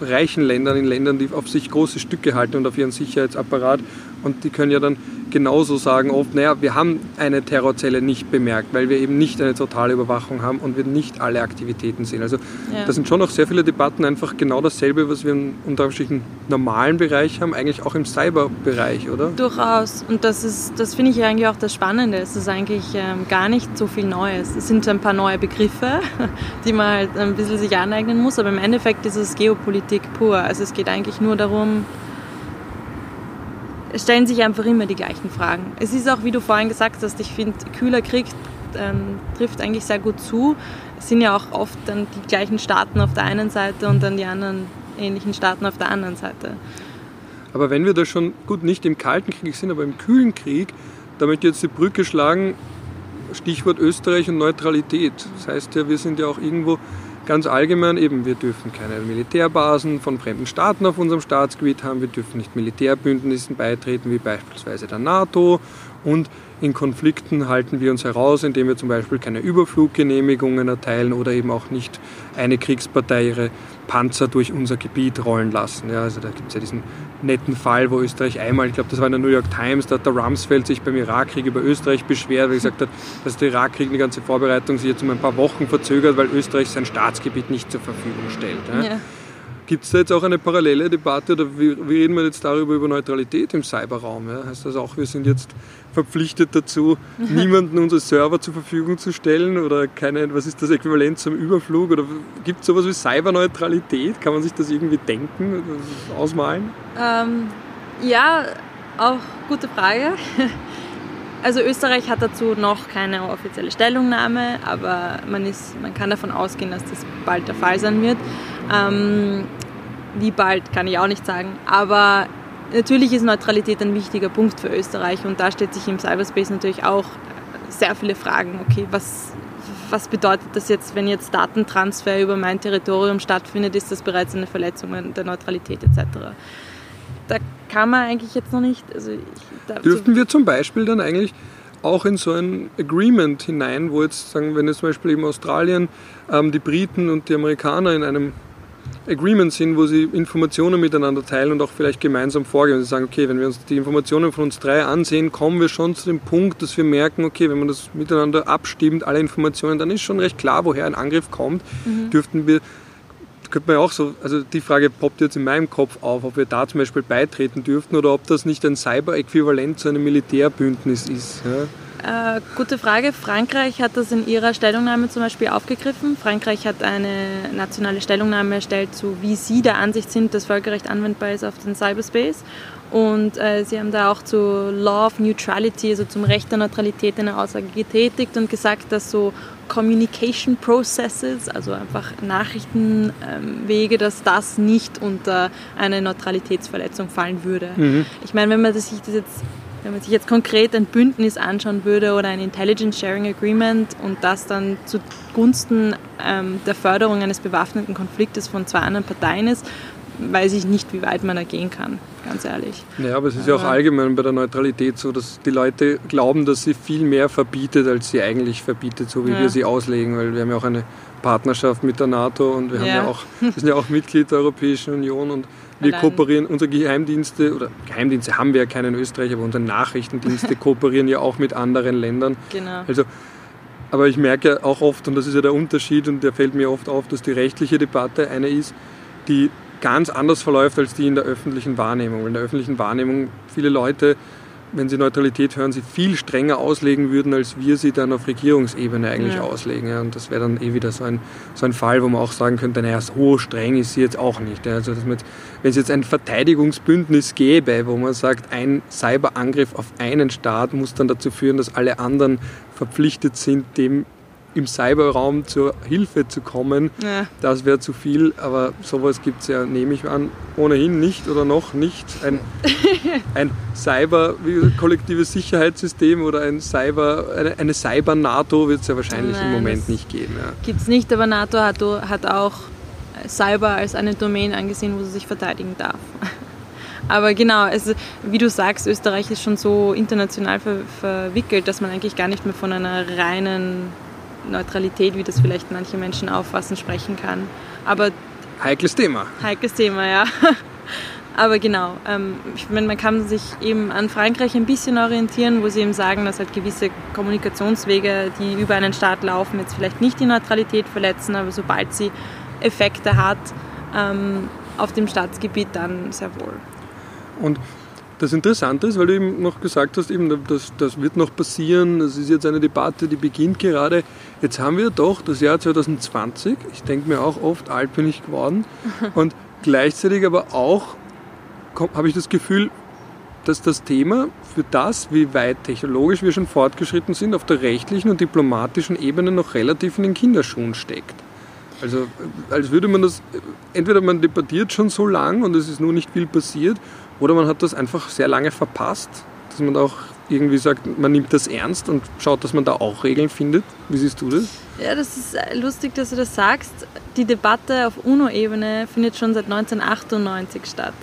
reichen Ländern, in Ländern, die auf sich große Stücke halten und auf ihren Sicherheitsapparat. Und die können ja dann genauso sagen oft, naja, wir haben eine Terrorzelle nicht bemerkt, weil wir eben nicht eine totale Überwachung haben und wir nicht alle Aktivitäten sehen. Also ja. das sind schon auch sehr viele Debatten einfach genau dasselbe, was wir im unterschiedlichen normalen Bereich haben, eigentlich auch im Cyberbereich, oder? Durchaus. Und das ist, das finde ich eigentlich auch das Spannende. Es ist eigentlich ähm, gar nicht so viel Neues. Es sind ein paar neue Begriffe, *laughs* die man halt ein bisschen sich aneignen muss, aber im Endeffekt ist es Geopolitik pur. Also es geht eigentlich nur darum, stellen sich einfach immer die gleichen Fragen. Es ist auch, wie du vorhin gesagt hast, ich finde, kühler Krieg ähm, trifft eigentlich sehr gut zu. Es sind ja auch oft dann die gleichen Staaten auf der einen Seite und dann die anderen ähnlichen Staaten auf der anderen Seite. Aber wenn wir da schon, gut, nicht im Kalten Krieg sind, aber im kühlen Krieg, da möchte ich jetzt die Brücke schlagen, Stichwort Österreich und Neutralität. Das heißt ja, wir sind ja auch irgendwo Ganz allgemein eben, wir dürfen keine Militärbasen von fremden Staaten auf unserem Staatsgebiet haben, wir dürfen nicht Militärbündnissen beitreten, wie beispielsweise der NATO. Und in Konflikten halten wir uns heraus, indem wir zum Beispiel keine Überfluggenehmigungen erteilen oder eben auch nicht eine Kriegspartei ihre Panzer durch unser Gebiet rollen lassen. Ja, also da gibt es ja diesen netten Fall, wo Österreich einmal, ich glaube, das war in der New York Times, da hat der Rumsfeld sich beim Irakkrieg über Österreich beschwert, weil er gesagt hat, dass der Irakkrieg die ganze Vorbereitung sich jetzt um ein paar Wochen verzögert, weil Österreich sein Staatsgebiet nicht zur Verfügung stellt. Ja. Ja. Gibt es da jetzt auch eine parallele Debatte oder wie, wie, reden wir jetzt darüber über Neutralität im Cyberraum? Ja? Heißt das auch, wir sind jetzt verpflichtet dazu, *laughs* niemanden unsere Server zur Verfügung zu stellen oder keine, was ist das Äquivalent zum Überflug? Oder gibt es sowas wie Cyberneutralität? Kann man sich das irgendwie denken, ausmalen? Ähm, ja, auch gute Frage. *laughs* Also Österreich hat dazu noch keine offizielle Stellungnahme, aber man, ist, man kann davon ausgehen, dass das bald der Fall sein wird. Ähm, wie bald, kann ich auch nicht sagen. Aber natürlich ist Neutralität ein wichtiger Punkt für Österreich und da stellt sich im Cyberspace natürlich auch sehr viele Fragen. Okay, was, was bedeutet das jetzt, wenn jetzt Datentransfer über mein Territorium stattfindet? Ist das bereits eine Verletzung der Neutralität etc.? Da kann man eigentlich jetzt noch nicht. Also Dürften wir zum Beispiel dann eigentlich auch in so ein Agreement hinein, wo jetzt sagen, wenn jetzt zum Beispiel eben Australien, ähm, die Briten und die Amerikaner in einem Agreement sind, wo sie Informationen miteinander teilen und auch vielleicht gemeinsam vorgehen. Sie sagen, okay, wenn wir uns die Informationen von uns drei ansehen, kommen wir schon zu dem Punkt, dass wir merken, okay, wenn man das miteinander abstimmt, alle Informationen, dann ist schon recht klar, woher ein Angriff kommt. Mhm. Dürften wir, könnte man auch so, also die Frage poppt jetzt in meinem Kopf auf, ob wir da zum Beispiel beitreten dürften oder ob das nicht ein Cyber-Äquivalent zu einem Militärbündnis ist. Ja? Äh, gute Frage. Frankreich hat das in ihrer Stellungnahme zum Beispiel aufgegriffen. Frankreich hat eine nationale Stellungnahme erstellt, zu wie sie der Ansicht sind, dass Völkerrecht anwendbar ist auf den Cyberspace. Und äh, sie haben da auch zu Law of Neutrality, also zum Recht der Neutralität, eine Aussage getätigt und gesagt, dass so Communication Processes, also einfach Nachrichtenwege, dass das nicht unter eine Neutralitätsverletzung fallen würde. Mhm. Ich meine, wenn man sich das jetzt wenn man sich jetzt konkret ein Bündnis anschauen würde oder ein Intelligence Sharing Agreement und das dann zugunsten ähm, der Förderung eines bewaffneten Konfliktes von zwei anderen Parteien ist, weiß ich nicht, wie weit man da gehen kann, ganz ehrlich. Ja, aber es ist ja auch allgemein bei der Neutralität so, dass die Leute glauben, dass sie viel mehr verbietet, als sie eigentlich verbietet, so wie ja. wir sie auslegen, weil wir haben ja auch eine Partnerschaft mit der NATO und wir, haben ja auch, *laughs* wir sind ja auch Mitglied der Europäischen Union und wir Allein. kooperieren, unsere Geheimdienste, oder Geheimdienste haben wir ja keinen in Österreich, aber unsere Nachrichtendienste *laughs* kooperieren ja auch mit anderen Ländern. Genau. Also, aber ich merke auch oft, und das ist ja der Unterschied, und der fällt mir oft auf, dass die rechtliche Debatte eine ist, die ganz anders verläuft als die in der öffentlichen Wahrnehmung. In der öffentlichen Wahrnehmung viele Leute wenn Sie Neutralität hören, sie viel strenger auslegen würden, als wir sie dann auf Regierungsebene eigentlich ja. auslegen. Ja. Und das wäre dann eh wieder so ein, so ein Fall, wo man auch sagen könnte, naja, so streng ist sie jetzt auch nicht. Ja. Also, dass man wenn es jetzt ein Verteidigungsbündnis gäbe, wo man sagt, ein Cyberangriff auf einen Staat muss dann dazu führen, dass alle anderen verpflichtet sind, dem im Cyberraum zur Hilfe zu kommen, Ja. das wäre zu viel, aber sowas gibt es ja, nehme ich an, ohnehin nicht oder noch nicht. Ein, *laughs* ein Cyber, wie, kollektives Sicherheitssystem oder ein Cyber, eine, eine Cyber-NATO wird es ja wahrscheinlich im Nein, Moment das- nicht geben. Ja. Gibt es nicht, aber NATO hat, hat auch Cyber als eine Domain angesehen, wo sie sich verteidigen darf. *laughs* Aber genau, also, wie du sagst, Österreich ist schon so international ver verwickelt, dass man eigentlich gar nicht mehr von einer reinen Neutralität, wie das vielleicht manche Menschen auffassen, sprechen kann. Aber Heikles Thema. heikles Thema, ja. *laughs* Aber genau, ähm, ich meine, man kann sich eben an Frankreich ein bisschen orientieren, wo sie eben sagen, dass halt gewisse Kommunikationswege, die über einen Staat laufen, jetzt vielleicht nicht die Neutralität verletzen, aber sobald sie Effekte hat ähm, auf dem Staatsgebiet, dann sehr wohl. Und das Interessante ist, weil du eben noch gesagt hast, eben, das, das wird noch passieren, das ist jetzt eine Debatte, die beginnt gerade. Jetzt haben wir doch das Jahr 2020, ich denke mir auch oft, alt bin ich geworden. *laughs* Und gleichzeitig aber auch habe ich das Gefühl, dass das Thema für das, wie weit technologisch wir schon fortgeschritten sind, auf der rechtlichen und diplomatischen Ebene noch relativ in den Kinderschuhen steckt. Also als würde man das, entweder man debattiert schon so lang und es ist nur nicht viel passiert, oder man hat das einfach sehr lange verpasst, dass man auch irgendwie sagt, man nimmt das ernst und schaut, dass man da auch Regeln findet. Wie siehst du das? Ja, das ist äh, lustig, dass du das sagst. Die Debatte auf UNO-Ebene findet schon seit 1998 statt.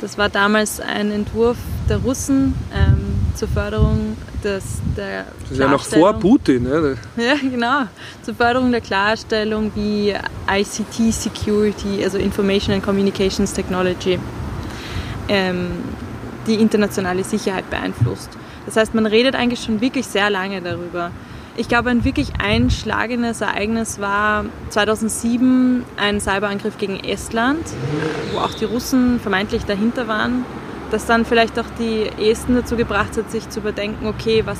Das war damals ein Entwurf der Russen ähm, zur Förderung des, der Das ist ja noch vor Putin. Ne? *laughs* Ja, genau. Zur Förderung der Klarstellung, wie ICT Security, also Information and Communications Technology, ähm, die internationale Sicherheit beeinflusst. Das heißt, man redet eigentlich schon wirklich sehr lange darüber. Ich glaube, ein wirklich einschlagendes Ereignis war 2007 ein Cyberangriff gegen Estland, wo auch die Russen vermeintlich dahinter waren, das dann vielleicht auch die Esten dazu gebracht hat, sich zu überdenken, okay, was,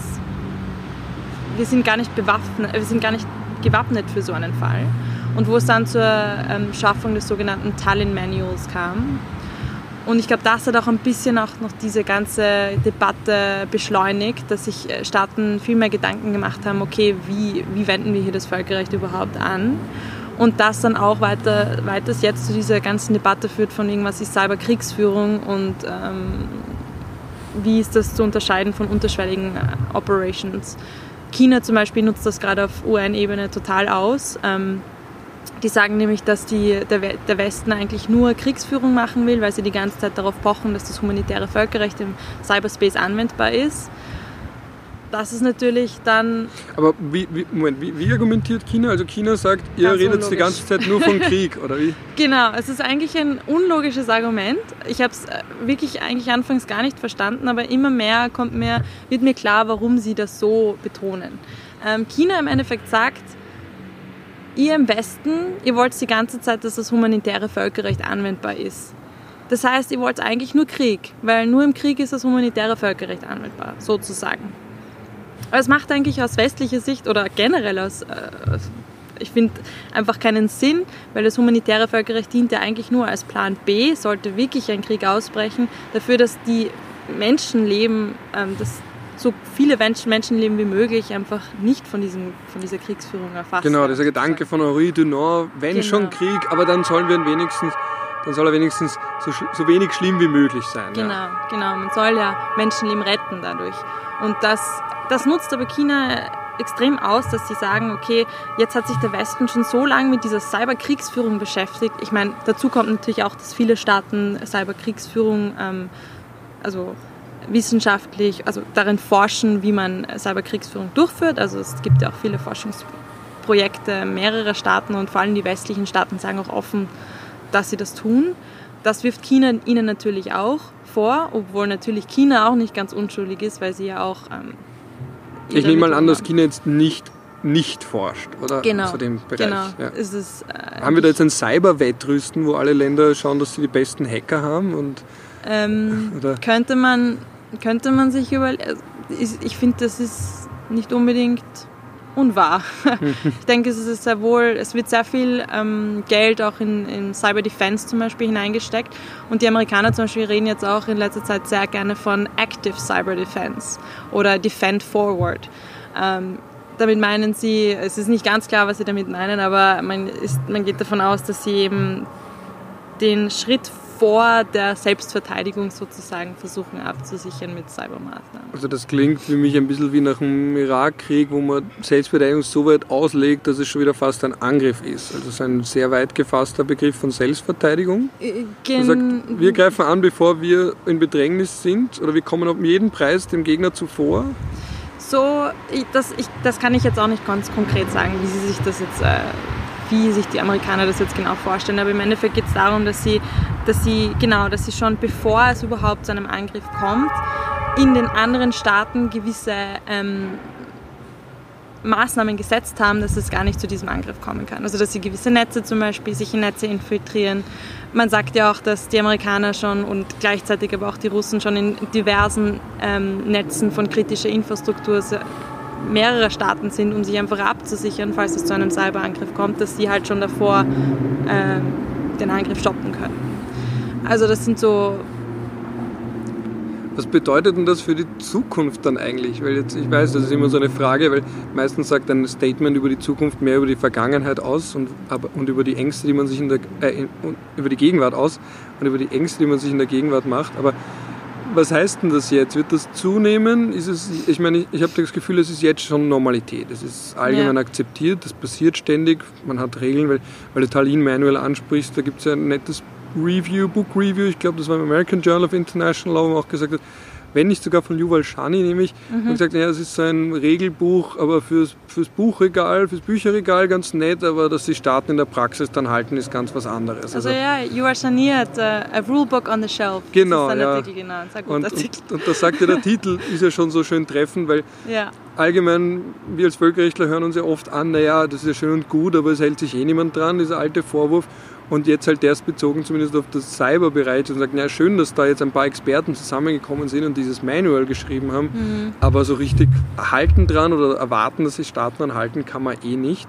wir sind gar nicht bewaffnet, wir sind gar nicht gewappnet für so einen Fall. Und wo es dann zur ähm, Schaffung des sogenannten Tallinn Manuals kam. Und ich glaube, das hat auch ein bisschen auch noch diese ganze Debatte beschleunigt, dass sich äh, Staaten viel mehr Gedanken gemacht haben, okay, wie, wie wenden wir hier das Völkerrecht überhaupt an? Und das dann auch weiter, weiter jetzt zu dieser ganzen Debatte führt von irgendwas ist Cyberkriegsführung und ähm, wie ist das zu unterscheiden von unterschwelligen äh, Operations. China zum Beispiel nutzt das gerade auf UN-Ebene total aus. Ähm, die sagen nämlich, dass die, der, der Westen eigentlich nur Kriegsführung machen will, weil sie die ganze Zeit darauf pochen, dass das humanitäre Völkerrecht im Cyberspace anwendbar ist. Das ist natürlich dann Aber wie, wie, Moment, wie, wie argumentiert China? Also China sagt, ihr redet die unlogisch. ganze Zeit nur von Krieg, *laughs* oder wie? Genau, es ist eigentlich ein unlogisches Argument. Ich habe es wirklich eigentlich anfangs gar nicht verstanden, aber immer mehr kommt mir, wird mir klar, warum sie das so betonen. Ähm, China im Endeffekt sagt, ihr im Westen, ihr wollt die ganze Zeit, dass das humanitäre Völkerrecht anwendbar ist. Das heißt, ihr wollt eigentlich nur Krieg, weil nur im Krieg ist das humanitäre Völkerrecht anwendbar, sozusagen. Aber es macht eigentlich aus westlicher Sicht oder generell aus, äh, ich finde einfach keinen Sinn, weil das humanitäre Völkerrecht dient ja eigentlich nur als Plan B, sollte wirklich ein Krieg ausbrechen, dafür, dass die Menschenleben, ähm, dass so viele Menschen, Menschenleben wie möglich einfach nicht von, diesem, von dieser Kriegsführung erfasst Genau, dieser Gedanke von Henri Dunant, wenn Genau. schon Krieg, aber dann sollen wir wenigstens, dann soll er wenigstens so, so wenig schlimm wie möglich sein. Genau, Ja. genau. Man soll ja Menschenleben retten dadurch. Und das, das nutzt aber China extrem aus, dass sie sagen, okay, jetzt hat sich der Westen schon so lange mit dieser Cyberkriegsführung beschäftigt. Ich meine, dazu kommt natürlich auch, dass viele Staaten Cyberkriegsführung, ähm, also wissenschaftlich, also darin forschen, wie man Cyberkriegsführung durchführt. Also es gibt ja auch viele Forschungsprojekte mehrerer Staaten und vor allem die westlichen Staaten sagen auch offen, dass sie das tun. Das wirft China ihnen natürlich auch vor, obwohl natürlich China auch nicht ganz unschuldig ist, weil sie ja auch. Ähm, Ich nehme mal an, dass. China jetzt nicht, nicht forscht, oder? Genau, Zu dem Bereich. genau. Ja. Es ist, äh, Haben wir da jetzt ein Cyber-Wettrüsten, wo alle Länder schauen, dass sie die besten Hacker haben? Und, ähm, *laughs* könnte man könnte man sich überlegen. Ich finde, das ist nicht unbedingt unwahr. *laughs* ich denke, es ist sehr wohl, es wird sehr viel ähm, Geld auch in, in Cyber Defense zum Beispiel hineingesteckt. Und die Amerikaner zum Beispiel reden jetzt auch in letzter Zeit sehr gerne von Active Cyber Defense oder Defend Forward. Ähm, damit meinen sie, es ist nicht ganz klar, was sie damit meinen, aber man, ist, man geht davon aus, dass sie eben den Schritt vor der Selbstverteidigung sozusagen versuchen abzusichern mit Cybermaßnahmen. Also das klingt für mich ein bisschen wie nach dem Irakkrieg, wo man Selbstverteidigung so weit auslegt, dass es schon wieder fast ein Angriff ist. Also es ist ein sehr weit gefasster Begriff von Selbstverteidigung. Äh, gen sagt, wir greifen an, bevor wir in Bedrängnis sind oder wir kommen um jeden Preis dem Gegner zuvor. So, das, ich, das kann ich jetzt auch nicht ganz konkret sagen, wie sie sich das jetzt äh, wie sich die Amerikaner das jetzt genau vorstellen. Aber im Endeffekt geht es darum, dass sie, dass sie, genau, dass sie schon bevor es überhaupt zu einem Angriff kommt, in den anderen Staaten gewisse ähm, Maßnahmen gesetzt haben, dass es gar nicht zu diesem Angriff kommen kann. Also dass sie gewisse Netze zum Beispiel sich in Netze infiltrieren. Man sagt ja auch, dass die Amerikaner schon und gleichzeitig aber auch die Russen schon in diversen ähm, Netzen von kritischer Infrastruktur mehrere Staaten sind, um sich einfach abzusichern, falls es zu einem Cyberangriff kommt, dass sie halt schon davor äh, den Angriff stoppen können. Also das sind so was bedeutet denn das für die Zukunft dann eigentlich? Weil jetzt, ich weiß, das ist immer so eine Frage, weil meistens sagt ein Statement über die Zukunft mehr über die Vergangenheit aus und, aber, und über die Ängste, die man sich in der, äh, über die Gegenwart aus und über die Ängste, die man sich in der Gegenwart macht. Aber was heißt denn das jetzt? Wird das zunehmen? Ist es, ich meine, ich, ich habe das Gefühl, es ist jetzt schon Normalität. Es ist allgemein ja. akzeptiert, das passiert ständig. Man hat Regeln, weil, weil du Tallinn Manual ansprichst, da gibt es ja ein nettes Review, Book Review, ich glaube, das war im American Journal of International Law, wo man auch gesagt hat, wenn nicht sogar von Yuval Shani, nämlich, mhm. und gesagt, ja, es ist so ein Regelbuch, aber fürs, fürs Buchregal, fürs Bücherregal ganz nett, aber dass die Staaten in der Praxis dann halten, ist ganz was anderes. Also, also ja, Yuval Shani hat uh, a Rulebook on the shelf. Genau, das ist ja. Artikel, genau. Ein und, und, und das sagt ja der *laughs* Titel, ist ja schon so schön treffend, weil ja. allgemein, wir als Völkerrechtler hören uns ja oft an, naja, das ist ja schön und gut, aber es hält sich eh niemand dran, dieser alte Vorwurf. Und jetzt halt erst bezogen zumindest auf das Cyberbereich und sagt, ja schön, dass da jetzt ein paar Experten zusammengekommen sind und dieses Manual geschrieben haben, mhm. aber so richtig halten dran oder erwarten, dass sich Staaten dran halten, kann man eh nicht.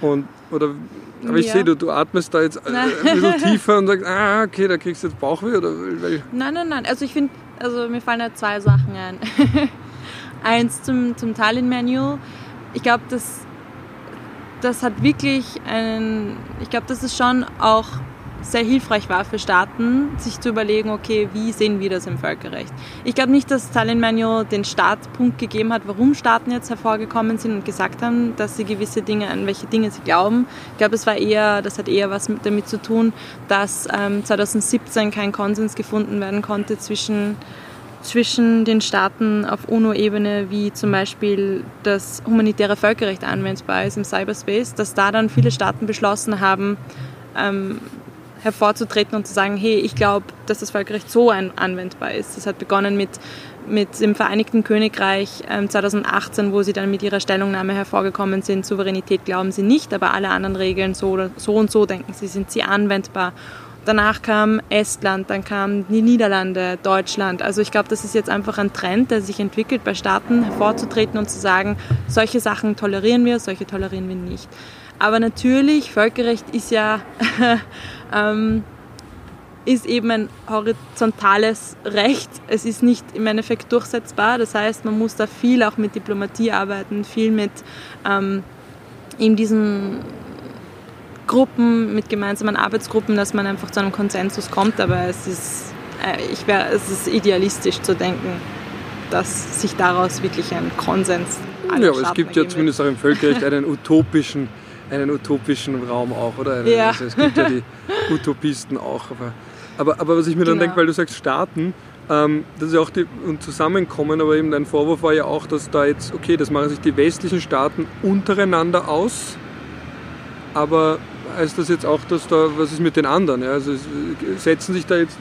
Und, oder, aber ich ja. sehe, du, du atmest da jetzt nein. ein bisschen *laughs* tiefer und sagst, ah, okay, da kriegst du jetzt Bauchweh oder weil Nein, nein, nein. Also ich finde, also mir fallen da zwei Sachen ein. *laughs* Eins zum, zum Tallinn-Manual. Ich glaube, dass das hat wirklich einen, ich glaube, dass es schon auch sehr hilfreich war für Staaten, sich zu überlegen, okay, wie sehen wir das im Völkerrecht? Ich glaube nicht, dass Stalin Manual den Startpunkt gegeben hat, warum Staaten jetzt hervorgekommen sind und gesagt haben, dass sie gewisse Dinge, an welche Dinge sie glauben. Ich glaube, es war eher, das hat eher was damit zu tun, dass ähm, 2017 kein Konsens gefunden werden konnte zwischen zwischen den Staaten auf UNO-Ebene, wie zum Beispiel das humanitäre Völkerrecht anwendbar ist im Cyberspace, dass da dann viele Staaten beschlossen haben, ähm, hervorzutreten und zu sagen, hey, ich glaube, dass das Völkerrecht so anwendbar ist. Das hat begonnen mit, mit dem Vereinigten Königreich ähm, 2018, wo sie dann mit ihrer Stellungnahme hervorgekommen sind, Souveränität glauben sie nicht, aber alle anderen Regeln so, so und so denken sie, sind sie anwendbar. Danach kam Estland, dann kamen die Niederlande, Deutschland. Also ich glaube, das ist jetzt einfach ein Trend, der sich entwickelt, bei Staaten hervorzutreten und zu sagen, solche Sachen tolerieren wir, solche tolerieren wir nicht. Aber natürlich, Völkerrecht ist ja *laughs* ähm, ist eben ein horizontales Recht. Es ist nicht im Endeffekt durchsetzbar. Das heißt, man muss da viel auch mit Diplomatie arbeiten, viel mit ähm, in diesen Gruppen, mit gemeinsamen Arbeitsgruppen, dass man einfach zu einem Konsensus kommt. Aber es ist, äh, ich wär, es ist idealistisch zu denken, dass sich daraus wirklich ein Konsens Ja, aber es gibt ja zumindest auch im Völkerrecht *laughs* einen utopischen, einen utopischen Raum auch, oder? Ja. Also es gibt ja die Utopisten auch. Aber, aber, aber was ich mir dann genau. denke, weil du sagst Staaten, ähm, das ist ja auch die, und Zusammenkommen, aber eben dein Vorwurf war ja auch, dass da jetzt, okay, das machen sich die westlichen Staaten untereinander aus, aber heißt das jetzt auch, dass da, was ist mit den anderen? Ja? Also setzen sich da jetzt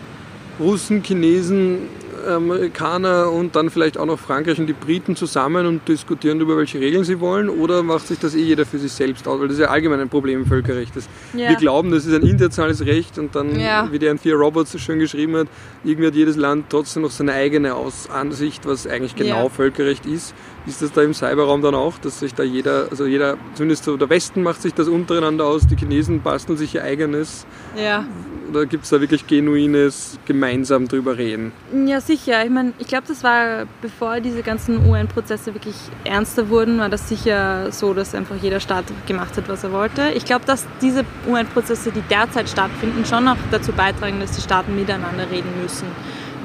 Russen, Chinesen, Amerikaner und dann vielleicht auch noch Frankreich und die Briten zusammen und diskutieren über welche Regeln sie wollen oder macht sich das eh jeder für sich selbst aus? Weil das ist ja allgemein ein Problem im Völkerrecht. Das ja. Wir glauben, das ist ein internationales Recht und dann, ja. wie der Anthea Roberts so schön geschrieben hat, irgendwie hat jedes Land trotzdem noch seine eigene Aus Ansicht, was eigentlich genau ja. Völkerrecht ist. Ist das da im Cyberraum dann auch, dass sich da jeder, also jeder, zumindest so der Westen macht sich das untereinander aus, die Chinesen basteln sich ihr eigenes. Ja. Oder gibt es da wirklich genuines gemeinsam drüber reden? Ja, sicher. Ich meine, ich glaube, das war, bevor diese ganzen UN-Prozesse wirklich ernster wurden, war das sicher so, dass einfach jeder Staat gemacht hat, was er wollte. Ich glaube, dass diese UN-Prozesse, die derzeit stattfinden, schon auch dazu beitragen, dass die Staaten miteinander reden müssen.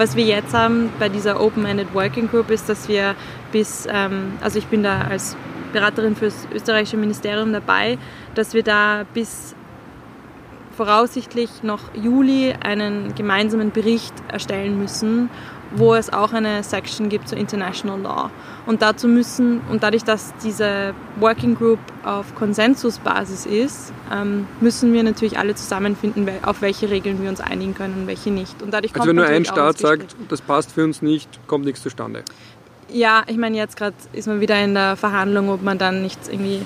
Was wir jetzt haben bei dieser Open-Ended Working Group ist, dass wir bis, ähm, also ich bin da als Beraterin für das österreichische Ministerium dabei, dass wir da bis voraussichtlich noch Juli einen gemeinsamen Bericht erstellen müssen, wo es auch eine Section gibt zu International Law. Und dazu müssen, und dadurch, dass diese Working Group auf Konsensusbasis ist, ähm, müssen wir natürlich alle zusammenfinden, auf welche Regeln wir uns einigen können und welche nicht. Und dadurch also wenn nur ein Staat sagt, das passt für uns nicht, kommt nichts zustande. Ja, ich meine, jetzt gerade ist man wieder in der Verhandlung, ob man dann nicht irgendwie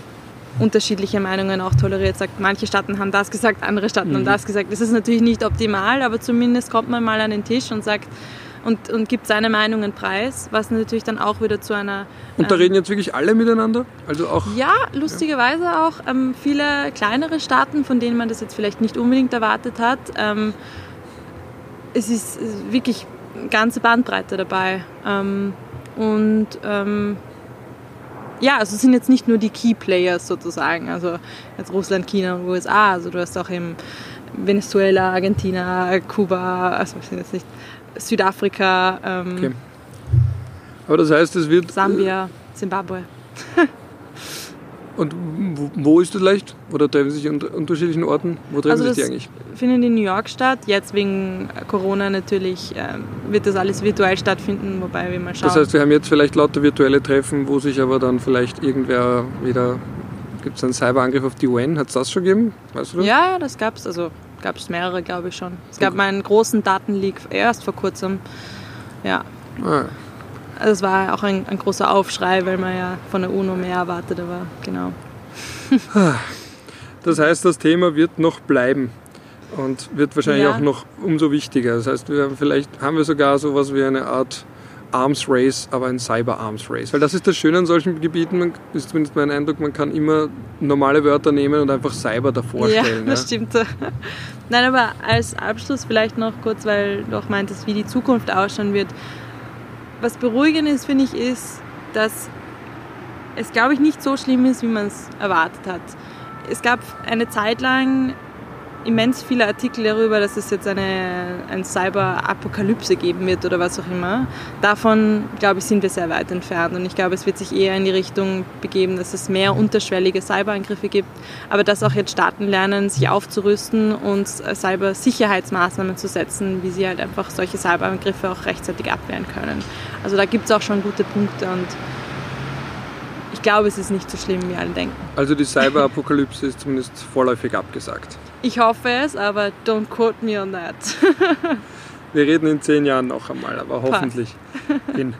unterschiedliche Meinungen auch toleriert. Sagt, manche Staaten haben das gesagt, andere Staaten mhm. haben das gesagt. Das ist natürlich nicht optimal, aber zumindest kommt man mal an den Tisch und sagt und, und gibt seine Meinungen preis, was natürlich dann auch wieder zu einer. Und da ähm, reden jetzt wirklich alle miteinander? Also auch. Ja, lustigerweise ja. auch ähm, viele kleinere Staaten, von denen man das jetzt vielleicht nicht unbedingt erwartet hat. Ähm, es ist wirklich eine ganze Bandbreite dabei. Ähm, und ähm, ja, also es sind jetzt nicht nur die Key Players sozusagen, also jetzt Russland, China und USA, also du hast auch im Venezuela, Argentina, Kuba, also sind jetzt nicht Südafrika. Ähm, okay. Aber das heißt, es wird. Sambia, Zimbabwe. Und wo ist das leicht? Oder treffen sich an unterschiedlichen Orten? Wo treffen also sich die eigentlich? findet in New York statt. Jetzt wegen Corona natürlich äh, wird das alles virtuell stattfinden, wobei wir mal schauen. Das heißt, wir haben jetzt vielleicht lauter virtuelle Treffen, wo sich aber dann vielleicht irgendwer wieder. Gibt es einen Cyberangriff auf die UN? Hat es das schon gegeben? Weißt du das? Ja, das gab es. Also gab es mehrere, glaube ich schon. Es gab okay. mal einen großen Datenleak erst vor kurzem. Ja. Ah. Also es war auch ein, ein, großer Aufschrei, weil man ja von der UNO mehr erwartet war. Genau. Das heißt, das Thema wird noch bleiben und wird wahrscheinlich ja. auch noch umso wichtiger. Das heißt, wir haben vielleicht haben wir sogar so etwas wie eine Art Arms Race, aber ein Cyber Arms Race. Weil das ist das Schöne an solchen Gebieten, man, ist zumindest mein Eindruck, man kann immer normale Wörter nehmen und einfach Cyber davor stellen. *laughs* Ja, das ja. stimmt. *laughs* Nein, aber als Abschluss vielleicht noch kurz, weil du auch meintest, wie die Zukunft ausschauen wird. Was beruhigend ist, finde ich, ist, dass es, glaube ich, nicht so schlimm ist, wie man es erwartet hat. Es gab eine Zeit lang immens viele Artikel darüber, dass es jetzt eine, ein Cyber-Apokalypse geben wird oder was auch immer. Davon, glaube ich, sind wir sehr weit entfernt und ich glaube, es wird sich eher in die Richtung begeben, dass es mehr unterschwellige Cyberangriffe gibt, aber dass auch jetzt Staaten lernen, sich aufzurüsten und Cyber-Sicherheitsmaßnahmen zu setzen, wie sie halt einfach solche Cyberangriffe auch rechtzeitig abwehren können. Also da gibt es auch schon gute Punkte und ich glaube, es ist nicht so schlimm, wie alle denken. Also die Cyber-Apokalypse ist zumindest vorläufig abgesagt. Ich hoffe es, aber don't quote me on that. *laughs* Wir reden in zehn Jahren noch einmal, aber hoffentlich in,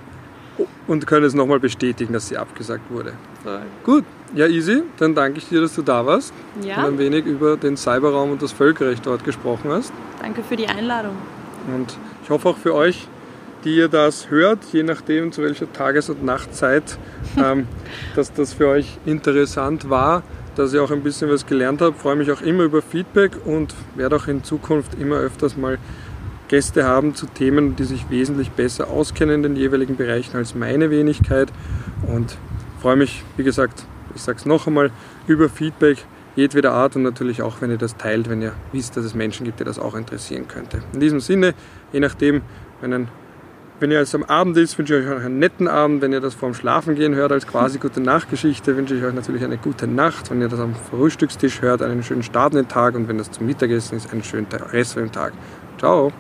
und können es nochmal bestätigen, dass sie abgesagt wurde. So. Gut, ja easy, dann danke ich dir, dass du da warst ja. und ein wenig über den Cyberraum und das Völkerrecht dort gesprochen hast. Danke für die Einladung. Und ich hoffe auch für euch, die ihr das hört, je nachdem zu welcher Tages- und Nachtzeit, *laughs* ähm, dass das für euch interessant war dass ich auch ein bisschen was gelernt habe. Freue mich auch immer über Feedback und werde auch in Zukunft immer öfters mal Gäste haben zu Themen, die sich wesentlich besser auskennen in den jeweiligen Bereichen als meine Wenigkeit. Und freue mich, wie gesagt, ich sage es noch einmal, über Feedback jedweder Art und natürlich auch, wenn ihr das teilt, wenn ihr wisst, dass es Menschen gibt, die das auch interessieren könnte. In diesem Sinne, je nachdem, wenn ein wenn ihr es am Abend ist, wünsche ich euch einen netten Abend. Wenn ihr das vorm Schlafengehen hört als quasi gute Nachtgeschichte, wünsche ich euch natürlich eine gute Nacht. Wenn ihr das am Frühstückstisch hört, einen schönen Start in den Tag. Und wenn das zum Mittagessen ist, einen schönen Rest den Tag. Ciao!